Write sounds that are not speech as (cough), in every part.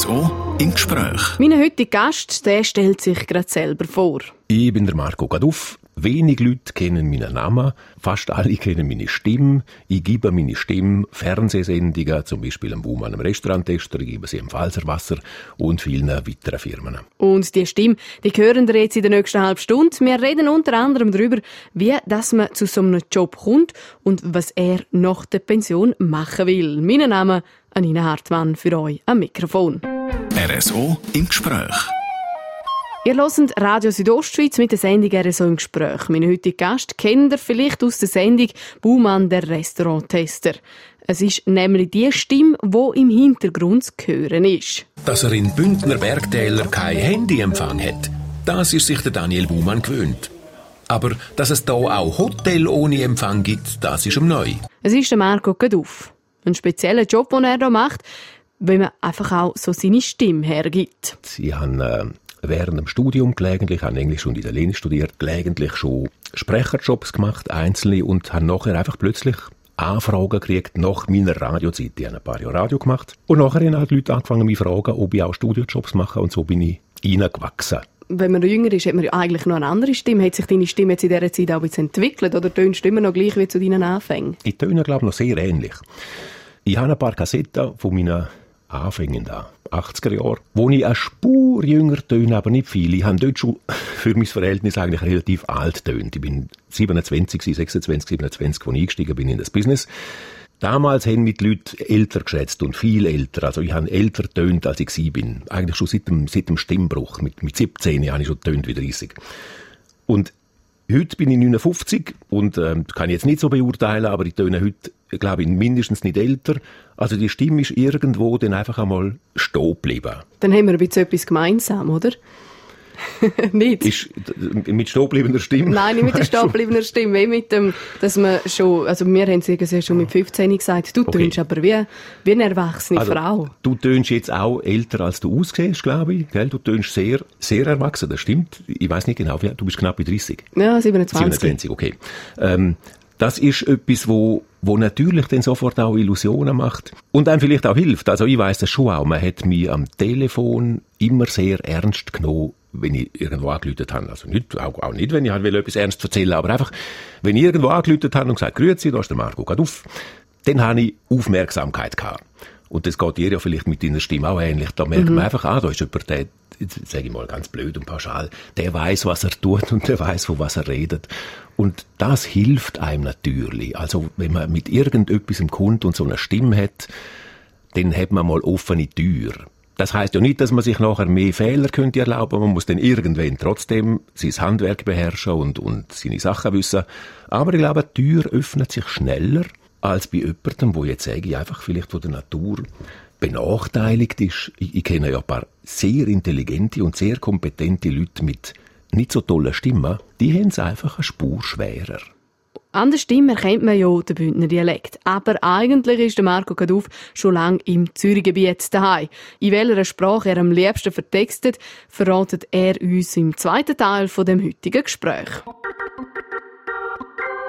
RSO im Gespräch. Mein heutiger Gast, der stellt sich gerade selber vor. Ich bin der Marco Gaduff. Wenig Leute kennen meinen Namen, fast alle kennen meine Stimme. Ich gebe meine Stimme Fernsehsendungen, zum Beispiel am einem Restauranttester, ich gebe sie im Pfalzerwasser und vielen weiteren Firmen. Und die Stimme, die hören wir jetzt in der nächsten halben Stunde. Wir reden unter anderem darüber, wie dass man zu so einem Job kommt und was er nach der Pension machen will. Mein Name Anina Hartmann für euch am Mikrofon. RSO im Gespräch. Ihr hört Radio Südostschweiz mit der Sendung RSO im Gespräch. Mein heutiger Gast kennt ihr vielleicht aus der Sendung Baumann, der Restauranttester. Es ist nämlich die Stimme, die im Hintergrund zu hören ist. Dass er in Bündner Bergtäler kein Handyempfang hat, das ist sich der Daniel Baumann gewöhnt. Aber dass es da auch Hotel ohne Empfang gibt, das ist ihm neu. Es ist der Marco Gaduff. Ein spezieller Job, den er hier macht, weil man einfach auch so seine Stimme hergibt. Sie haben äh, während dem Studium gelegentlich, haben Englisch und Italienisch studiert, gelegentlich schon Sprecherjobs gemacht, einzelne, und haben nachher einfach plötzlich Anfragen gekriegt nach meiner Radiozeit. Ich habe ein paar Jahre Radio gemacht. Und nachher haben halt Leute angefangen, mich zu fragen, ob ich auch Studiojobs mache, und so bin ich reingewachsen. Wenn man jünger ist, hat man ja eigentlich noch eine andere Stimme. Hat sich deine Stimme jetzt in dieser Zeit auch bisschen entwickelt? Oder tönst du immer noch gleich wie zu deinen Anfängen? Ich töne, glaube ich, noch sehr ähnlich. Ich habe ein paar Kassetten von meinen Anfängen da, 80er Jahre, wo ich eine Spur jünger töne, aber nicht viel. Ich habe dort schon (laughs) für mein Verhältnis eigentlich relativ alt tönt. Ich bin 27, 26, 27, als ich eingestiegen bin in das Business. Damals haben mich die Leute älter geschätzt und viel älter. Also ich habe älter tönt, als ich sie bin. Eigentlich schon seit dem, seit dem Stimmbruch. Mit, mit 17 habe ich schon tönt wie 30. Und Heute bin ich 59 und ähm, kann ich jetzt nicht so beurteilen, aber ich töne heute, glaube ich, mindestens nicht älter. Also die Stimme ist irgendwo dann einfach einmal stehen geblieben. Dann haben wir ein bisschen etwas gemeinsam, oder? (laughs) nicht? Ist mit stehbleibender Stimme? Nein, nicht mit der stehbleibender Stimme, wie mit dem, dass man schon, also wir haben es schon mit 15 gesagt, du okay. tönst aber wie, wie eine erwachsene also, Frau. Du tönst jetzt auch älter, als du aussiehst, glaube ich, gell? Du tönst sehr, sehr erwachsen, das stimmt. Ich weiß nicht genau, du bist knapp bei 30. Ja, 27. 27, okay. Ähm, das ist etwas, wo, wo natürlich dann sofort auch Illusionen macht und einem vielleicht auch hilft. Also ich weiß das schon auch. Man hat mich am Telefon immer sehr ernst genommen, wenn ich irgendwo angelütet habe. Also nicht, auch, auch nicht, wenn ich halt etwas ernst erzählen aber einfach, wenn ich irgendwo angelütet habe und gesagt, grüezi, da ist der Marco, geht auf, dann habe ich Aufmerksamkeit gehabt. Und das geht dir ja vielleicht mit deiner Stimme auch ähnlich. Da merkt mhm. man einfach, ah, da ist jemand, der, sage ich mal ganz blöd und pauschal, der weiß, was er tut und der weiß, von was er redet. Und das hilft einem natürlich. Also, wenn man mit irgendetwas im kommt und so eine Stimme hat, dann hat man mal offene Tür. Das heißt ja nicht, dass man sich nachher mehr Fehler könnte erlauben. Man muss dann irgendwann trotzdem sein Handwerk beherrschen und, und seine Sachen wissen. Aber ich glaube, die Tür öffnet sich schneller als bei jemandem, wo jetzt sage ich einfach vielleicht von der Natur benachteiligt ist. Ich, ich kenne ja ein paar sehr intelligente und sehr kompetente Leute mit nicht so tollen Stimmen. Die haben es einfach eine Spur schwerer. An der Stimme erkennt man ja den Bündner Dialekt. Aber eigentlich ist der Marco Gaduff schon lange im Zürichgebiet daheim. In welcher Sprache er am liebsten vertextet, verratet er uns im zweiten Teil von dem heutigen Gespräch.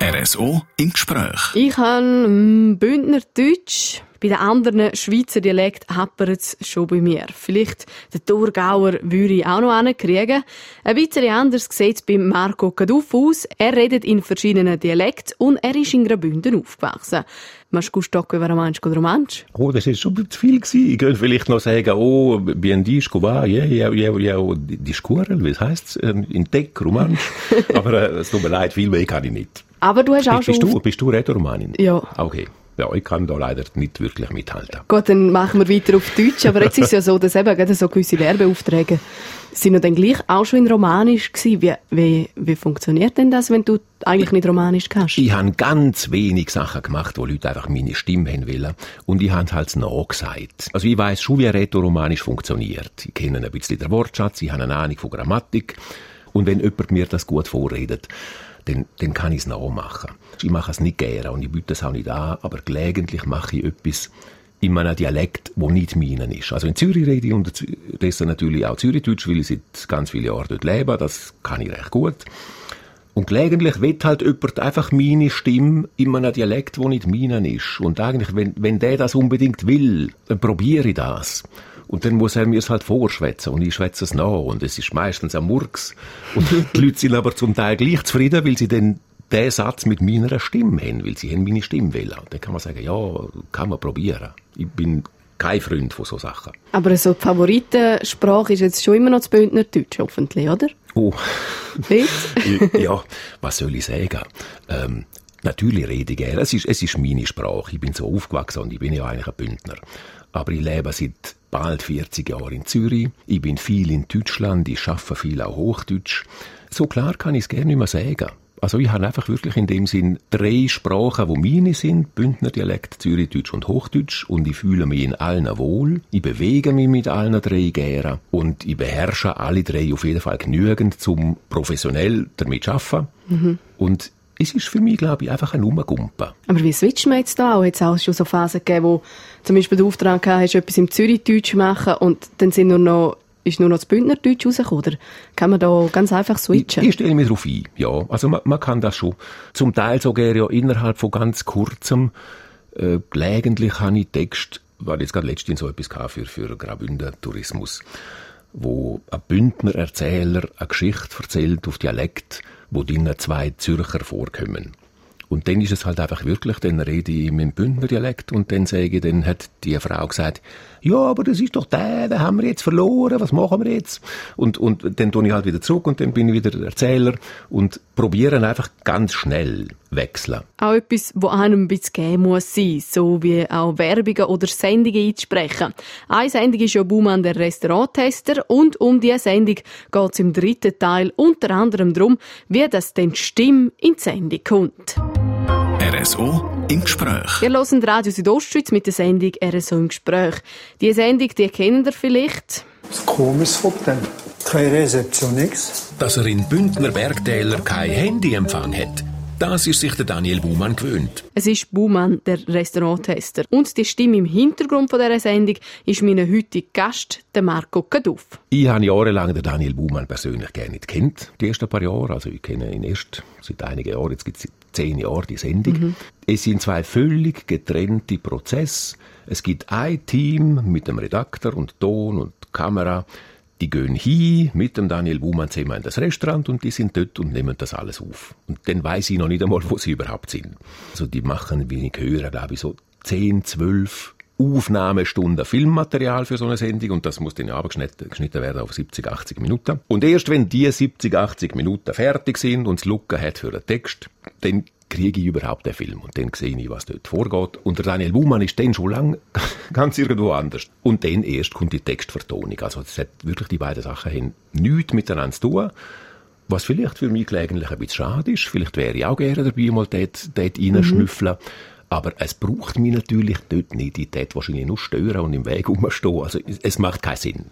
RSO im Gespräch. Ich habe Bündner Deutsch. Bei den anderen Schweizer Dialekt happert es schon bei mir. Vielleicht den Thurgauer würde ich auch noch hinkriegen. Ein bisschen anders sieht es bei Marco Kaduff aus. Er redet in verschiedenen Dialekten und er ist in Graubünden aufgewachsen. Machst du stocken über Romansch oder Romansch? Oh, das ist schon zu viel gewesen. Ich könnte vielleicht noch sagen, oh, bien disco va, ja, ja, ja, ja, die Skurrel, wie heißt es? In Deck, Romansch. (laughs) Aber äh, es tut mir leid, viel mehr kann ich nicht. Aber du hast auch bist schon... Du, bist du Rätoromanin? Ja. Okay. Ja, ich kann da leider nicht wirklich mithalten. Gut, dann machen wir weiter auf Deutsch. Aber jetzt ist es ja so, dass eben so gewisse Werbeaufträge sind ja dann gleich auch schon in Romanisch gewesen. Wie, wie, wie funktioniert denn das, wenn du eigentlich nicht Romanisch kannst? Ich habe ganz wenig Sachen gemacht, wo Leute einfach meine Stimme haben wollen. Und ich habe halt nachgesagt. Also ich weiß schon, wie Rätoromanisch funktioniert. Ich kenne ein bisschen den Wortschatz, ich habe eine Ahnung von Grammatik. Und wenn jemand mir das gut vorredet, dann, dann kann ich es nachmachen. Ich mache es nicht gerne und ich biete es auch nicht an, aber gelegentlich mache ich etwas in meinem Dialekt, wo nicht meinen ist. Also in Zürich rede ich unterdessen natürlich auch Zürichdeutsch, weil ich seit ganz vielen Jahren dort lebe. Das kann ich recht gut. Und gelegentlich wird halt jemand einfach meine Stimme in einem Dialekt, wo nicht meinen ist. Und eigentlich, wenn, wenn der das unbedingt will, dann probiere ich das. Und dann muss er mir es halt vorschwätzen und ich schwätze es nach und es ist meistens am Murks. Und (laughs) die Leute sind aber zum Teil gleich zufrieden, weil sie dann den Satz mit meiner Stimme haben, weil sie haben meine Stimme wählen. Dann kann man sagen, ja, kann man probieren. Ich bin kein Freund von so Sachen. Aber so die Favoritensprache ist jetzt schon immer noch das Bündnerdeutsch, hoffentlich, oder? Oh. (laughs) Ja, (laughs) was soll ich sagen? Ähm, natürlich rede ich gerne. Es ist, es ist meine Sprache. Ich bin so aufgewachsen und ich bin ja eigentlich ein Bündner. Aber ich lebe seit bald 40 Jahren in Zürich. Ich bin viel in Deutschland. Ich arbeite viel auch Hochdeutsch. So klar kann ich es gerne nicht mehr sagen. Also ich habe einfach wirklich in dem Sinn drei Sprachen, wo meine sind, Bündner Dialekt, Zürichdeutsch und Hochdeutsch und ich fühle mich in allen wohl. Ich bewege mich mit allen drei gerne und ich beherrsche alle drei auf jeden Fall genügend, zum professionell damit zu arbeiten. Mhm. Und es ist für mich, glaube ich, einfach ein Nummergumpen. Aber wie switcht man jetzt da? Hat es auch schon so Phasen gegeben, wo zum Beispiel der Auftrag hast, etwas im Zürichdeutsch machen und dann sind nur noch ist nur noch das Bündnerdeutsch rausgekommen, oder kann man da ganz einfach switchen? Ich, ich stelle mich darauf ein, ja. Also man, man, kann das schon. Zum Teil sogar ja innerhalb von ganz kurzem. Äh, gelegentlich habe ich Text, war jetzt gerade letztens so etwas für, für Graubünden Tourismus, wo ein Bündner Erzähler eine Geschichte erzählt auf Dialekt, wo drinnen zwei Zürcher vorkommen. Und dann ist es halt einfach wirklich, dann rede ich mit dem Bündner Dialekt und dann sage ich, dann hat die Frau gesagt, ja, aber das ist doch der, den haben wir jetzt verloren, was machen wir jetzt? Und, und dann tue ich halt wieder zurück und dann bin ich wieder Erzähler und probieren einfach ganz schnell wechseln. Auch etwas, wo einem ein bisschen geben muss sein, so wie auch Werbungen oder Sendungen einzusprechen. Eine Sendung ist ja Baumann der Restauranttester und um diese Sendung geht es im dritten Teil unter anderem darum, wie das denn Stimme in die Sendung kommt. RSO im Gespräch. Wir hören Radio Südostschweiz mit der Sendung RSO im Gespräch. Diese Sendung, die kennt ihr vielleicht. Das komisches Foto. Keine Rezeption, nichts. Dass er in Bündner Bergtäler kein Handyempfang hat, das ist sich der Daniel Buhmann gewöhnt. Es ist Buhmann, der Restauranttester. Und die Stimme im Hintergrund von dieser Sendung ist mein heutiger Gast, der Marco Kaduff. Ich habe jahrelang den Daniel Buhmann persönlich gerne nicht kennt, die ersten paar Jahre. Also ich kenne ihn erst seit einigen Jahren, jetzt gibt es zehn Jahre die Sendung. Mhm. Es sind zwei völlig getrennte Prozesse. Es gibt ein Team mit dem Redakteur und Ton und Kamera, die gehen hin mit dem Daniel Buhmann zusammen in das Restaurant und die sind dort und nehmen das alles auf. Und dann weiß ich noch nicht einmal, wo sie überhaupt sind. Also die machen, wie ich höre, glaube ich, so 10, 12 Aufnahmestunden Filmmaterial für so eine Sendung und das muss dann abgeschnitten werden auf 70, 80 Minuten. Und erst wenn die 70, 80 Minuten fertig sind und es Lücken hat für den Text, dann kriege ich überhaupt den Film und dann sehe ich, was dort vorgeht. Und der Daniel Buhmann ist dann schon lang (laughs) ganz irgendwo anders. Und dann erst kommt die Textvertonung. Also es hat wirklich die beiden Sachen haben nichts miteinander zu tun. Was vielleicht für mich gelegentlich ein bisschen schade ist. Vielleicht wäre ich auch gerne dabei, mal dort, dort reinschnüffeln. Mhm. Aber es braucht mich natürlich dort nicht. Ich dort wahrscheinlich nur stören und im Weg rumstehen. Also es macht keinen Sinn.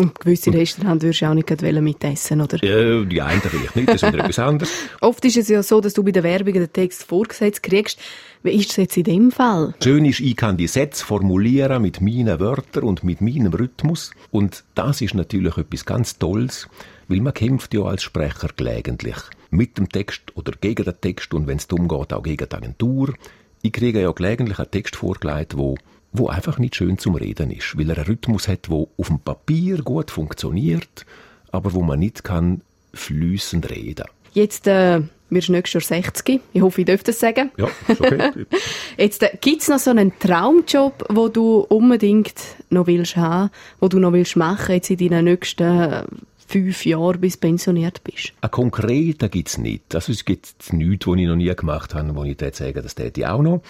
Und gewisse Restaurants würdest du auch nicht mitessen, oder? Ja, die einen vielleicht nicht, das ist etwas anderes. (laughs) Oft ist es ja so, dass du bei der Werbung den Text vorgesetzt kriegst. Wie ist es jetzt in dem Fall? Schön ist, ich kann die Sätze formulieren mit meinen Wörtern und mit meinem Rhythmus. Und das ist natürlich etwas ganz Tolles, weil man kämpft ja als Sprecher gelegentlich mit dem Text oder gegen den Text und wenn es darum geht, auch gegen die Agentur. Ich kriege ja gelegentlich einen Text vorgelegt, wo wo einfach nicht schön zum Reden ist, weil er einen Rhythmus hat, wo auf dem Papier gut funktioniert, aber wo man nicht kann flüssend reden. Jetzt äh, wirst du nächstes Jahr 60. Ich hoffe, ich darf das sagen. Ja, ist okay. (laughs) Jetzt äh, gibt es noch so einen Traumjob, wo du unbedingt noch willst haben, wo du noch willst machen jetzt in deinen nächsten fünf Jahren, bis du pensioniert bist? Ein konkreter gibt es nicht. Also es gibt nichts, was ich noch nie gemacht habe, wo ich dir sage, das täte ich auch noch.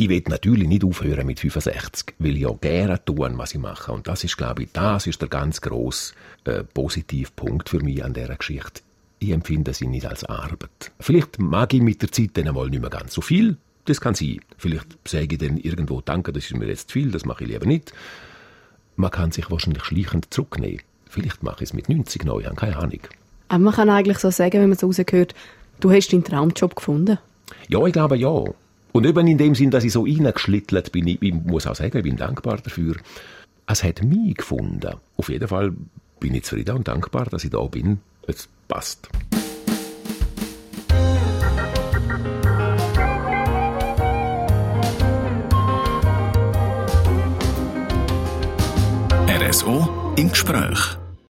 Ich will natürlich nicht aufhören mit 65, weil ich auch gerne tun, was ich mache. Und das ist, glaube ich, das ist der ganz grosse äh, Positivpunkt für mich an dieser Geschichte. Ich empfinde sie nicht als Arbeit. Vielleicht mag ich mit der Zeit dann einmal nicht mehr ganz so viel. Das kann sein. Vielleicht sage ich dann irgendwo, danke, das ist mir jetzt zu viel, das mache ich lieber nicht. Man kann sich wahrscheinlich schleichend zurücknehmen. Vielleicht mache ich es mit 90 neu, ich habe keine Ahnung. Aber man kann eigentlich so sagen, wenn man es rausgehört, du hast deinen Traumjob gefunden. Ja, ich glaube ja. Und eben in dem Sinn, dass ich so reingeschlittelt bin, ich, ich muss auch sagen, ich bin dankbar dafür. Es hat mich gefunden. Auf jeden Fall bin ich zufrieden und dankbar, dass ich da bin. Es passt. RSO im Gespräch.